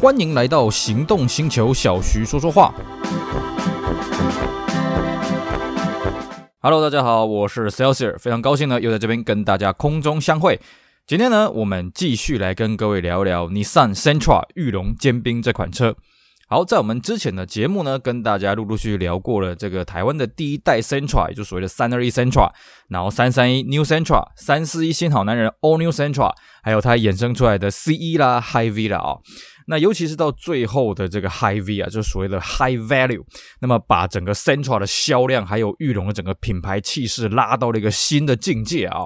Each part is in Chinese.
欢迎来到行动星球，小徐说说话。Hello，大家好，我是 Celsius，非常高兴呢，又在这边跟大家空中相会。今天呢，我们继续来跟各位聊聊 Nissan Sentra 玉龙尖兵这款车。好，在我们之前的节目呢，跟大家陆陆续续聊过了这个台湾的第一代 Sentra，也就所谓的三二一 Sentra，然后三三一 New Sentra，三四一新好男人 All New Sentra，还有它衍生出来的 CE 啦、High V 啦啊、哦。那尤其是到最后的这个 High V 啊，就是所谓的 High Value，那么把整个 Sentra 的销量还有裕隆的整个品牌气势拉到了一个新的境界啊！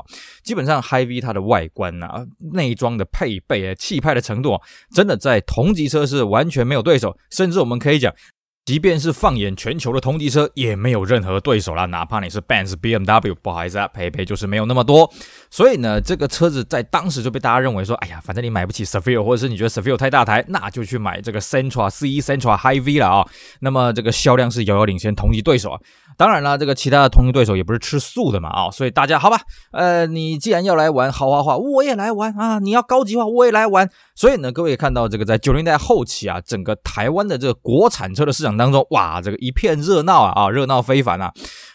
基本上 High V 它的外观啊、内装的配备啊、气派的程度啊，真的在同级车是完全没有对手，甚至我们可以讲。即便是放眼全球的同级车，也没有任何对手啦。哪怕你是 Benz、BMW，不好意思啊，配备就是没有那么多。所以呢，这个车子在当时就被大家认为说，哎呀，反正你买不起 s e v i l l 或者是你觉得 s e v i l l 太大台，那就去买这个 Sentra CE Sentra Hy-V 了啊、那么这个销量是遥遥领先同级对手啊。当然了，这个其他的同龄对手也不是吃素的嘛啊、所以大家好吧，呃，你既然要来玩豪华化，我也来玩啊。你要高级化，我也来玩。所以呢，各位也看到这个在九零代后期啊，整个台湾的这个国产车的市场当中，哇，这个一片热闹啊啊，热闹非凡啊！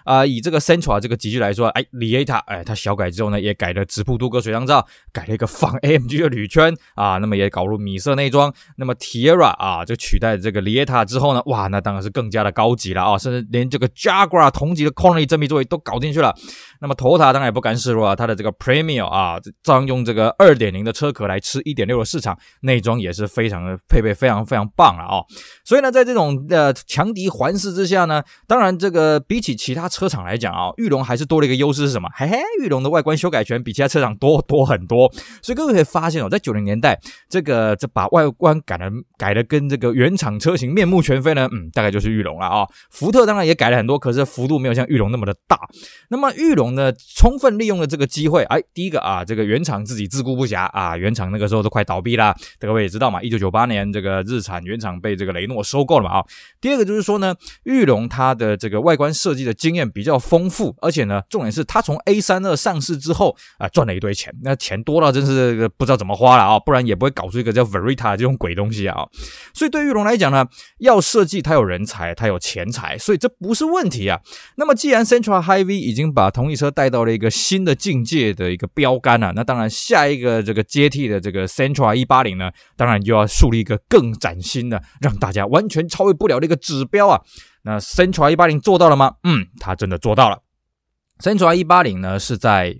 啊、以这个 Central 这个级距来说，哎，Lieta，哎，它小改之后呢，也改了直瀑镀铬水箱罩，改了一个仿 AMG 的铝圈啊，那么也搞入米色内装。那么 Tiara 啊，就取代这个 Lieta 之后呢，哇，那当然是更加的高级了啊，甚至连这个 Jaguar 同级的 Colony 真皮座椅都搞进去了。那么 Toyota 当然也不甘示弱啊，它的这个 Premium 啊，照样用这个2.0的车壳来吃1.6的市场，内装也是非常的配备，非常非常棒了啊。所以呢，在这种呃强敌环视之下呢，当然这个比起其他车车厂来讲啊，裕龙还是多了一个优势是什么？嘿嘿，裕龙的外观修改权比其他车厂多多很多。所以各位可以发现哦，在九零年代，这个这把外观改了改的跟这个原厂车型面目全非呢，嗯，大概就是裕龙了啊。福特当然也改了很多，可是幅度没有像裕龙那么的大。那么裕龙。呢，充分利用了这个机会，哎，第一个啊，这个原厂自己自顾不暇啊，原厂那个时候都快倒闭了，各位也知道嘛，一九九八年这个日产原厂被这个雷诺收购了嘛啊。第二个就是说呢，裕龙它的这个外观设计的经验比较丰富，而且呢，重点是它从 A 三二上市之后啊，赚了一堆钱，那钱多到真是不知道怎么花了啊，不然也不会搞出一个叫 Verita 这种鬼东西啊。所以对玉龙来讲呢，要设计它有人才，它有钱财，所以这不是问题啊。那么既然 Central Hy-V 已经把同一车带到了一个新的境界的一个标杆啊，那当然下一个这个接替的这个 Central 一八零呢，当然就要树立一个更崭新的，让大家完全超越不了的一个指标啊。那 Central 一八零做到了吗？嗯，它真的做到了。Central 一八零呢是在。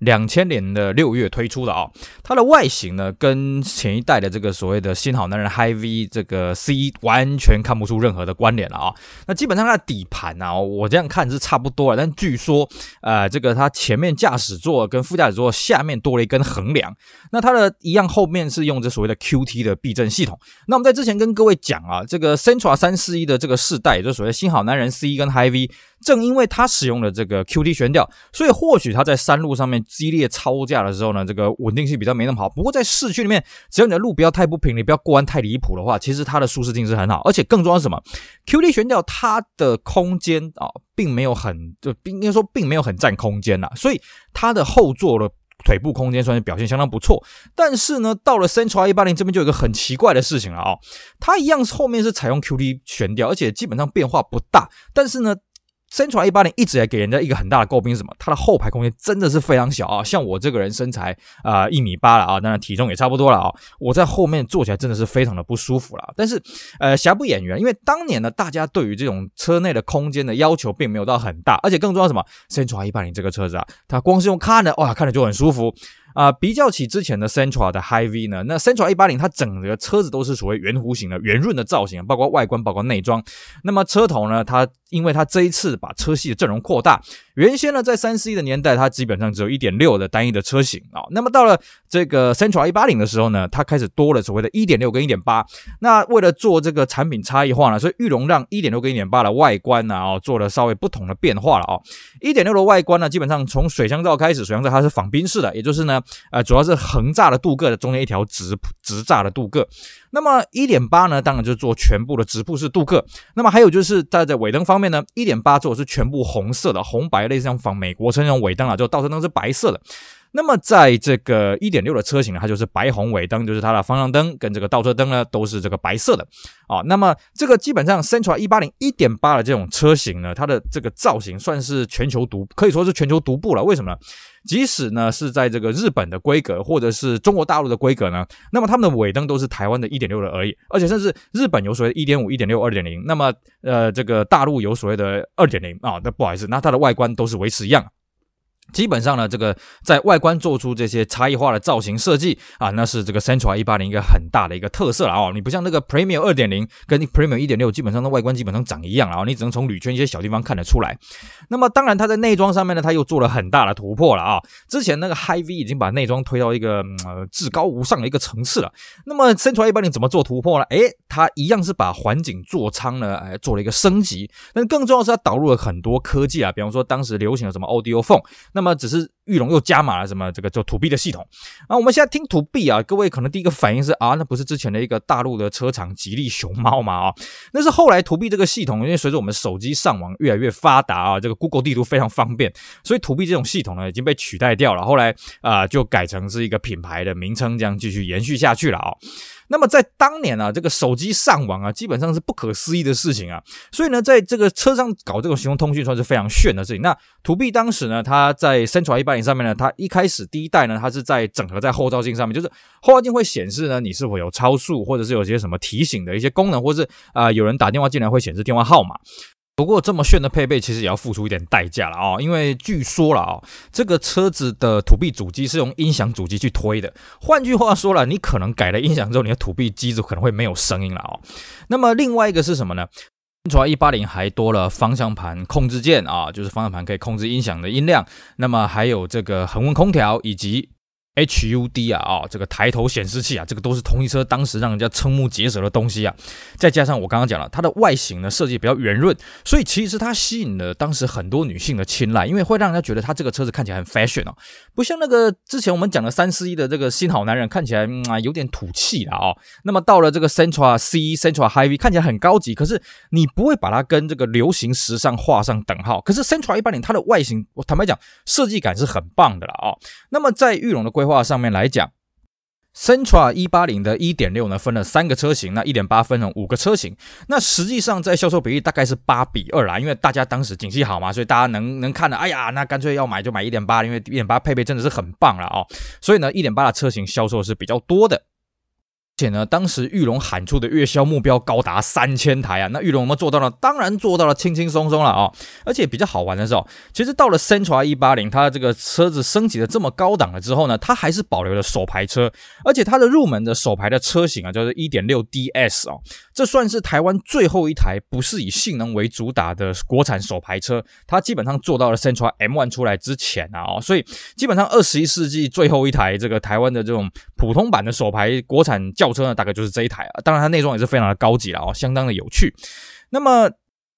两千年的六月推出的啊、它的外形呢跟前一代的这个所谓的新好男人 Hy-V 这个 C 完全看不出任何的关联了啊、那基本上它的底盘啊，我这样看是差不多了，但据说呃这个它前面驾驶座跟副驾驶座下面多了一根横梁，那它的一样后面是用这所谓的 QT 的避震系统。那我们在之前跟各位讲啊，这个 Sentra 三四一的这个世代，也就所谓新好男人 C 跟 Hy-V。正因为它使用了这个 QD 悬吊，所以或许它在山路上面激烈操驾的时候呢，这个稳定性比较没那么好。不过在市区里面，只要你的路不要太不平，你不要过弯太离谱的话，其实它的舒适性是很好。而且更重要是什么？QD 悬吊它的空间啊，并没有很就应该说并没有很占空间呐，所以它的后座的腿部空间算是表现相当不错。但是呢，到了 Sentra 180这边就有一个很奇怪的事情了啊，它一样后面是采用 QD 悬吊，而且基本上变化不大，但是呢。Sentra 180一直也给人家一个很大的诟病是什么？它的后排空间真的是非常小啊！像我这个人身材啊一米八了啊，当然体重也差不多了啊，我在后面坐起来真的是非常的不舒服了。但是呃，瑕不掩瑜，因为当年呢，大家对于这种车内的空间的要求并没有到很大，而且更重要什么？Sentra 180这个车子啊，它光是用看的哇，看着就很舒服。啊、比较起之前的 Centra 的 High V 呢，那 Centra A80 它整个车子都是所谓圆弧形的圆润的造型，包括外观，包括内装。那么车头呢，它因为它这一次把车系的阵容扩大。原先呢，在三四一的年代，它基本上只有一点六的单一的车型啊。那么到了这个 Central 一八零的时候呢，它开始多了所谓的一点六跟一点八。那为了做这个产品差异化呢，所以裕隆让一点六跟一点八的外观呢，啊，做了稍微不同的变化了啊。一点六的外观呢，基本上从水箱罩开始，水箱罩它是仿冰式的，也就是呢，呃，主要是横栅的镀铬的中间一条直直栅的镀铬。那么一点八呢，当然就是做全部的直瀑式镀铬。那么还有就是在在尾灯方面呢，一点八做的是全部红色的红白，类似像仿美国车那种尾灯啊，就倒车灯是白色的。那么在这个一点六的车型呢，它就是白红尾灯，就是它的方向灯跟这个倒车灯呢都是这个白色的啊。那么这个基本上 Sentra 一八零一点八的这种车型呢，它的这个造型算是全球独，可以说是全球独步了。为什么呢？即使呢是在这个日本的规格，或者是中国大陆的规格呢，那么他们的尾灯都是台湾的一点六的而已，而且甚至日本有所谓的一点五、一点六、二点零，那么呃这个大陆有所谓的二点零啊，那不好意思，那它的外观都是维持一样。基本上呢，这个在外观做出这些差异化的造型设计啊，那是这个 Sentra 一八零一个很大的一个特色了哦。你不像那个 Premium 二点零跟 Premium 一点六，基本上的外观基本上长一样啊，你只能从铝圈一些小地方看得出来。那么当然，它在内装上面呢，它又做了很大的突破了啊。之前那个 High V 已经把内装推到一个呃至高无上的一个层次了。那么 Sentra 一八零怎么做突破呢？诶，它一样是把环境座舱呢，哎，做了一个升级。但更重要是，它导入了很多科技啊，比方说当时流行的什么 Audio Phone。那么只是裕隆又加码了什么这个叫 To B 的系统啊，我们现在听 To B 啊，各位可能第一个反应是啊，那不是之前的一个大陆的车厂吉利熊猫吗？啊，那是后来 To B 这个系统，因为随着我们手机上网越来越发达啊，这个 Google 地图非常方便，所以 To B 这种系统呢已经被取代掉了，后来啊就改成是一个品牌的名称，这样继续延续下去了啊。那么在当年啊，这个手机上网啊，基本上是不可思议的事情啊。所以呢，在这个车上搞这种行动通讯算是非常炫的事情。那图 B 当时呢，它在 Sentra 一八零上面呢，它一开始第一代呢，它是在整合在后照镜上面，就是后照镜会显示呢，你是否有超速，或者是有些什么提醒的一些功能，或是啊、有人打电话进来会显示电话号码。不过这么炫的配备，其实也要付出一点代价了啊！因为据说了啊，这个车子的 To B 主机是用音响主机去推的。换句话说了，你可能改了音响之后，你的 To B 机子可能会没有声音了啊。那么另外一个是什么呢传一八零还多了方向盘控制键啊，就是方向盘可以控制音响的音量。那么还有这个恒温空调以及。HUD 啊啊、哦，这个抬头显示器啊，这个都是同一车当时让人家瞠目结舌的东西啊。再加上我刚刚讲了，它的外形呢设计比较圆润，所以其实它吸引了当时很多女性的青睐，因为会让人家觉得它这个车子看起来很 fashion 哦，不像那个之前我们讲的三四一的这个新好男人看起来啊、有点土气了、哦。那么到了这个 Sentra C、Sentra Hy-V 看起来很高级，可是你不会把它跟这个流行时尚画上等号。可是 Central 一八零它的外形，我坦白讲，设计感是很棒的了、哦。那么在裕隆的规话上面来讲，centra 一八零的一点六呢，分了三个车型，那一点八分成五个车型，那实际上在销售比例大概是八比二啦，因为大家当时景气好嘛，所以大家能能看的，哎呀，那干脆要买就买一点八，因为一点八配备真的是很棒了、哦，所以呢，一点八的车型销售是比较多的。且呢，当时裕龙喊出的月销目标高达三千台啊，那裕隆有没有做到了？当然做到了，轻轻松松了啊、哦！而且比较好玩的是哦，其实到了 Sentra 一八零，它这个车子升级的这么高档了之后呢，它还是保留了手排车，而且它的入门的手排的车型啊，就是一点六 DS 哦，这算是台湾最后一台不是以性能为主打的国产手排车，它基本上做到了 Sentra M1 出来之前啊哦，所以基本上二十一世纪最后一台这个台湾的这种普通版的手排国产轿车呢，大概就是这一台啊，当然它内装也是非常的高级了哦，相当的有趣。那么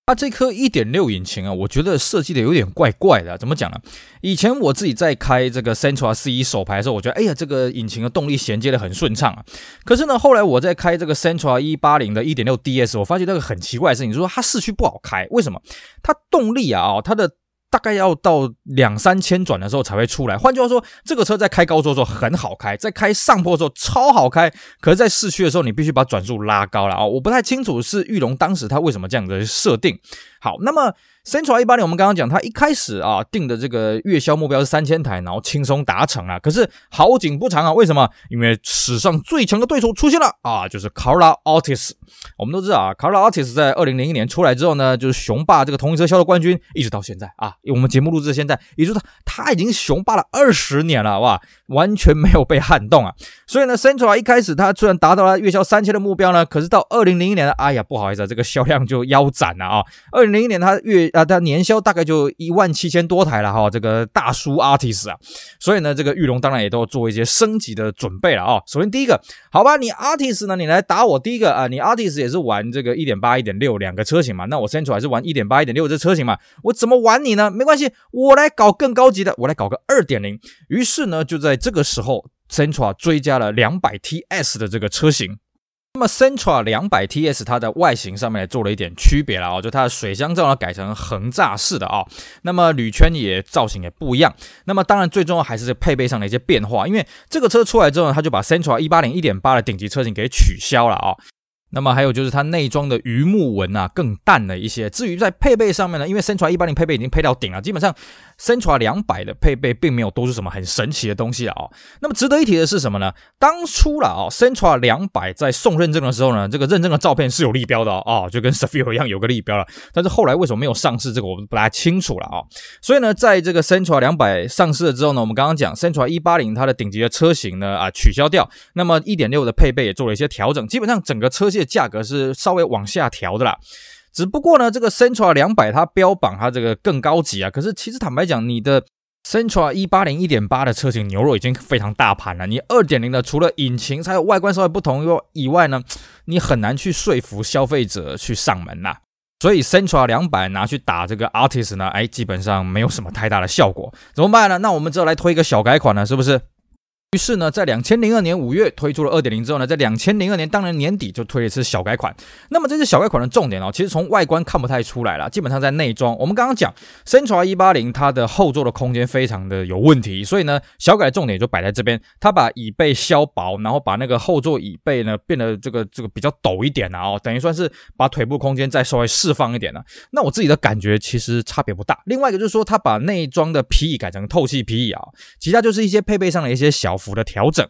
它这颗一点六引擎啊，我觉得设计的有点怪怪的，怎么讲呢？以前我自己在开这个 Sentra C 手排的时候，我觉得哎呀，这个引擎的动力衔接的很顺畅啊。可是呢，后来我在开这个 Sentra 一八零的一点六 DS，我发现那个很奇怪的事情，就是说它市区不好开，为什么？它动力啊，它的。大概要到两三千转的时候才会出来。换句话说，这个车在开高速的时候很好开，在开上坡的时候超好开。可是，在市区的时候，你必须把转速拉高了啊！我不太清楚是裕隆当时他为什么这样的设定。好，那么。Sentra 一八年，我们刚刚讲，它一开始啊定的这个月销目标是三千台，然后轻松达成了。可是好景不长啊，为什么？因为史上最强的对手出现了啊，就是 Corolla Altis。我们都知道啊，Corolla Altis 在二零零一年出来之后呢，就是雄霸这个同一车销售冠军，一直到现在啊。我们节目录制现在，也就是他他已经雄霸了二十年了，哇，完全没有被撼动啊。所以呢，Sentra 一开始它虽然达到了月销三千的目标呢，可是到二零零一年呢，哎呀，不好意思啊，这个销量就腰斩了啊。二零零一年它月啊，它年销大概就一万七千多台了哈，这个大叔 artist 啊，所以呢，这个裕隆当然也都做一些升级的准备了啊。首先第一个，好吧，你 artist 呢，你来打我第一个啊，你 artist 也是玩这个一点八、一点六两个车型嘛，那我 Central 还是玩一点八、一点六这车型嘛，我怎么玩你呢？没关系，我来搞更高级的，我来搞个二点零。于是呢，就在这个时候 Central 追加了两百 TS 的这个车型。那么，CENTRA 200TS 它的外形上面也做了一点区别了啊，就它的水箱罩呢改成横栅式的啊、那么铝圈也造型也不一样。那么当然最重要还是配备上的一些变化，因为这个车出来之后呢，它就把 CENTRA 180 1.8的顶级车型给取消了啊、那么还有就是它内装的鱼木纹啊更淡了一些。至于在配备上面呢，因为 Sentra 180配备已经配到顶了，基本上。Sentra 200的配备并没有多出什么很神奇的东西了啊、哦。那么值得一提的是什么呢？当初了啊、哦，Sentra 200在送认证的时候呢，这个认证的照片是有立标的哦，就跟 Savio 一样有个立标了。但是后来为什么没有上市，这个我们不太清楚了啊、哦。所以呢，在这个 Sentra 200上市了之后呢，我们刚刚讲 Sentra 180它的顶级的车型呢啊取消掉，那么1.6的配备也做了一些调整，基本上整个车型的价格是稍微往下调的啦。只不过呢，这个 Sentra 200它标榜它这个更高级啊，可是其实坦白讲，你的 Sentra 180 1.8的车型牛肉已经非常大盘了，你2.0的除了引擎还有外观稍微不同以外呢，你很难去说服消费者去上门呐。所以 Sentra 200拿去打这个 Artist 呢，哎，基本上没有什么太大的效果，怎么办呢？那我们只好来推一个小改款了，是不是？于是呢，在两千零二年五月推出了二点零之后呢，在两千零二年当年年底就推了一次小改款。那么这次小改款的重点哦，其实从外观看不太出来了，基本上在内装。我们刚刚讲 Sentra 一八零它的后座的空间非常的有问题，所以呢，小改的重点就摆在这边，它把椅背削薄，然后把那个后座椅背呢变得这个这个比较陡一点了哦，等于算是把腿部空间再稍微释放一点了。那我自己的感觉其实差别不大。另外一个就是说，它把内装的皮椅改成透气皮椅啊，其他就是一些配备上的一些小幅的调整，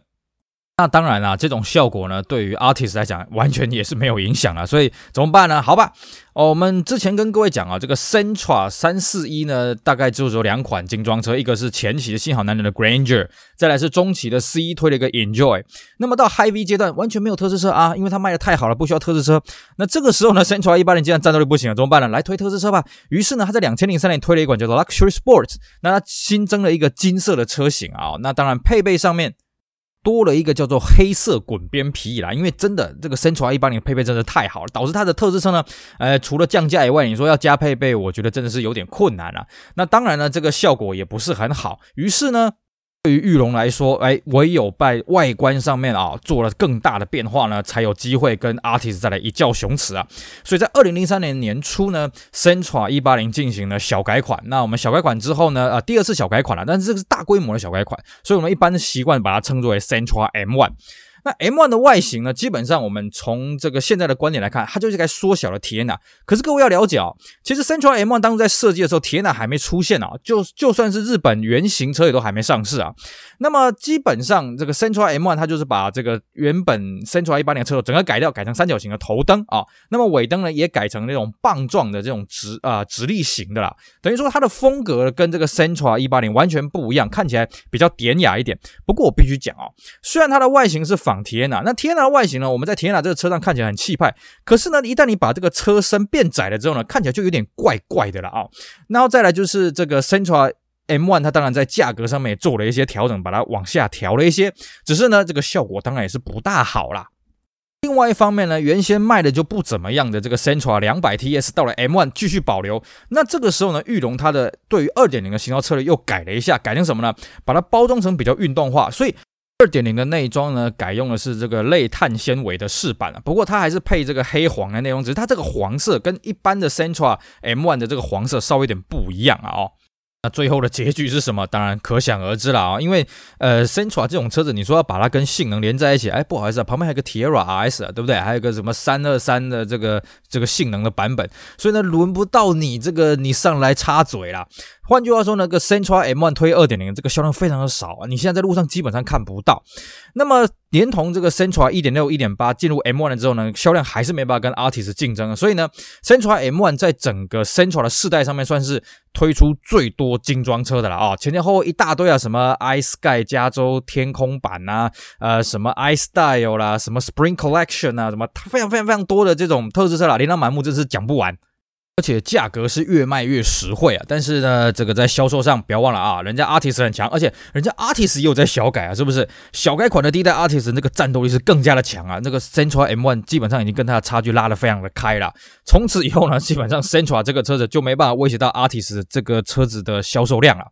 那当然啦，这种效果呢，对于 artist 来讲，完全也是没有影响啊。所以怎么办呢？好吧，哦，我们之前跟各位讲啊，这个 Sentra 三四一呢，大概就只有两款精装车，一个是前期的新好男人的 Granger，再来是中期的 C 推了一个 Enjoy。那么到 High V 阶段，完全没有特仕车啊，因为它卖的太好了，不需要特仕车。那这个时候呢，Sentra 一八零阶段战斗力不行了，怎么办呢？来推特仕车吧。于是呢，他在两千零三年推了一款叫做 Luxury Sports，那它新增了一个金色的车型啊。那当然配备上面。多了一个叫做黑色滚边皮椅啦，因为真的这个 Sentra 180的配备真的太好了，导致它的特质车呢，呃，除了降价以外，你说要加配备，我觉得真的是有点困难了。那当然呢，这个效果也不是很好，于是呢。对于玉龙来说，哎，唯有在外观上面啊做了更大的变化呢，才有机会跟 Artist 再来一较雄雌啊。所以在二零零三年年初呢，Centra 一八零进行了小改款。那我们小改款之后呢，啊，第二次小改款了，但是这个是大规模的小改款，所以我们一般习惯把它称作为 Centra M One。那 M1 的外形呢，基本上我们从这个现在的观点来看，它就是该缩小的 Teana。可是各位要了解啊，其实 Central M1 当初在设计的时候，Teana 还没出现啊，就就算是日本原型车也都还没上市啊。那么基本上这个 Central M1 它就是把这个原本 Sentra 180的车头整个改掉，改成三角形的头灯啊。那么尾灯呢也改成那种棒状的这种直啊、直立型的啦。等于说它的风格跟这个 Sentra 180完全不一样，看起来比较典雅一点。不过我必须讲啊，虽然它的外形是仿 Teana，那 Teana 外形呢，我们在 Teana 这个车上看起来很气派，可是呢，一旦你把这个车身变窄了之后呢，看起来就有点怪怪的了啊。然后再来就是这个 Sentra M1，它当然在价格上面也做了一些调整，把它往下调了一些，只是呢，这个效果当然也是不大好啦。另外一方面呢，原先卖的就不怎么样的这个 Sentra 200 TS 到了 M1 继续保留，那这个时候呢，裕隆它的对于2.0的型号策略又改了一下，改成什么呢？把它包装成比较运动化，所以。二点零的内装呢，改用的是这个类碳纤维的饰板，不过它还是配这个黑黄的内容，只是它这个黄色跟一般的 Sentra M1 的这个黄色稍微有点不一样啊哦。那最后的结局是什么？当然可想而知了啊！因为呃，Sentra 这种车子，你说要把它跟性能连在一起，哎，不好意思啊，旁边还有个 Tiera RS 啊，对不对？还有个什么三二三的这个这个性能的版本，所以呢，轮不到你这个你上来插嘴啦。换句话说呢，个 Sentra M1 推二点零，这个销量非常的少啊，你现在在路上基本上看不到。那么连同这个 Sentra 一点六、一点八进入 M1 了之后呢，销量还是没办法跟 Artist 竞争啊。所以呢，Sentra M1 在整个 Sentra 的世代上面算是推出最多精装车的了啊，前前后后一大堆啊，什么 iSky 加州天空版呐，呃，什么 iStyle 啦，什么 Spring Collection 啊，什么非常非常非常多的这种特仕车啦，琳琅满目，真是讲不完。而且价格是越卖越实惠啊！但是呢，这个在销售上不要忘了啊，人家 Artis 很强，而且人家 Artis 也有在小改啊，是不是？小改款的第一代 Artis 那个战斗力是更加的强啊！那个 Central M1 基本上已经跟它的差距拉得非常的开了。从此以后呢，基本上 Central 这个车子就没办法威胁到 Artis 这个车子的销售量了。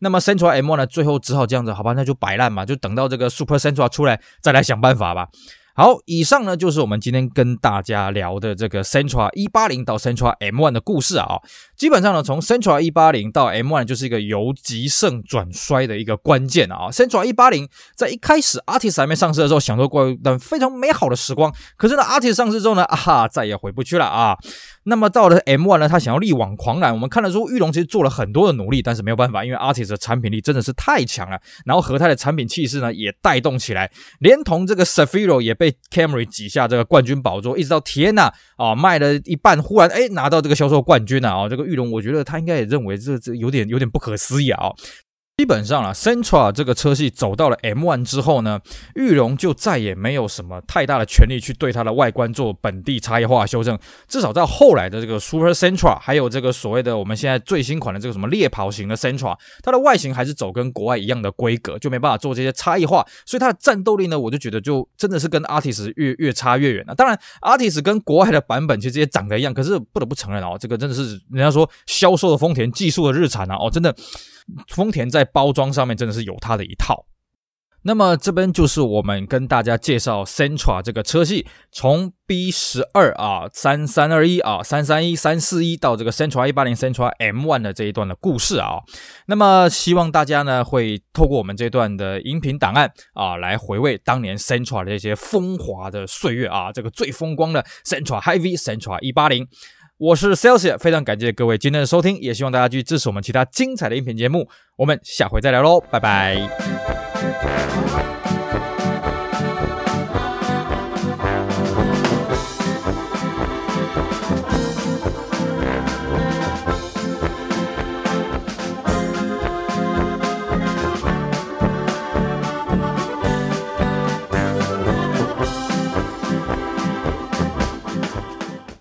那么 Central M1 呢，最后只好这样子，好吧，那就摆烂嘛，就等到这个 Super Central 出来再来想办法吧。好，以上呢就是我们今天跟大家聊的这个 Centra 一八零到 Centra M1 的故事啊。基本上呢，从 Centra 一八零到 M1 就是一个由极盛转衰的一个关键啊。Sentra 一八零在一开始 Artist 还没上市的时候，享受过一段非常美好的时光。可是呢，Artist 上市之后呢，啊哈，再也回不去了啊。那么到了 M1 呢，他想要力挽狂澜。我们看得出，玉龙其实做了很多的努力，但是没有办法，因为 Artis 的产品力真的是太强了。然后和泰的产品气势呢，也带动起来，连同这个 Cefiro 也被 Camry 挤下这个冠军宝座，一直到 Tiana 啊卖了一半，忽然哎拿到这个销售冠军了啊！这个玉龙，我觉得他应该也认为这这有点有点不可思议啊。基本上啊，Sentra 这个车系走到了 M1 之后呢，裕隆就再也没有什么太大的权利去对它的外观做本地差异化修正。至少在后来的这个 Super Sentra，还有这个所谓的我们现在最新款的这个什么猎跑型的 Sentra，它的外形还是走跟国外一样的规格，就没办法做这些差异化。所以它的战斗力呢，我就觉得就真的是跟 Artis 越越差越远了。当然，Artis 跟国外的版本其实也长得一样，可是不得不承认哦，这个真的是人家说销售的丰田，技术的日产啊，哦，真的。丰田在包装上面真的是有它的一套。那么这边就是我们跟大家介绍 Sentra 这个车系，从 B 十二啊、三三二一啊、三三一、三四一到这个 Sentra 一八零 Sentra M1 的这一段的故事啊。那么希望大家呢会透过我们这段的音频档案啊，来回味当年 Sentra 的这些风华的岁月啊，这个最风光的 Sentra Hy-V Sentra 一八零。我是 Celsius，非常感谢各位今天的收听，也希望大家继续支持我们其他精彩的音频节目。我们下回再聊喽，拜拜。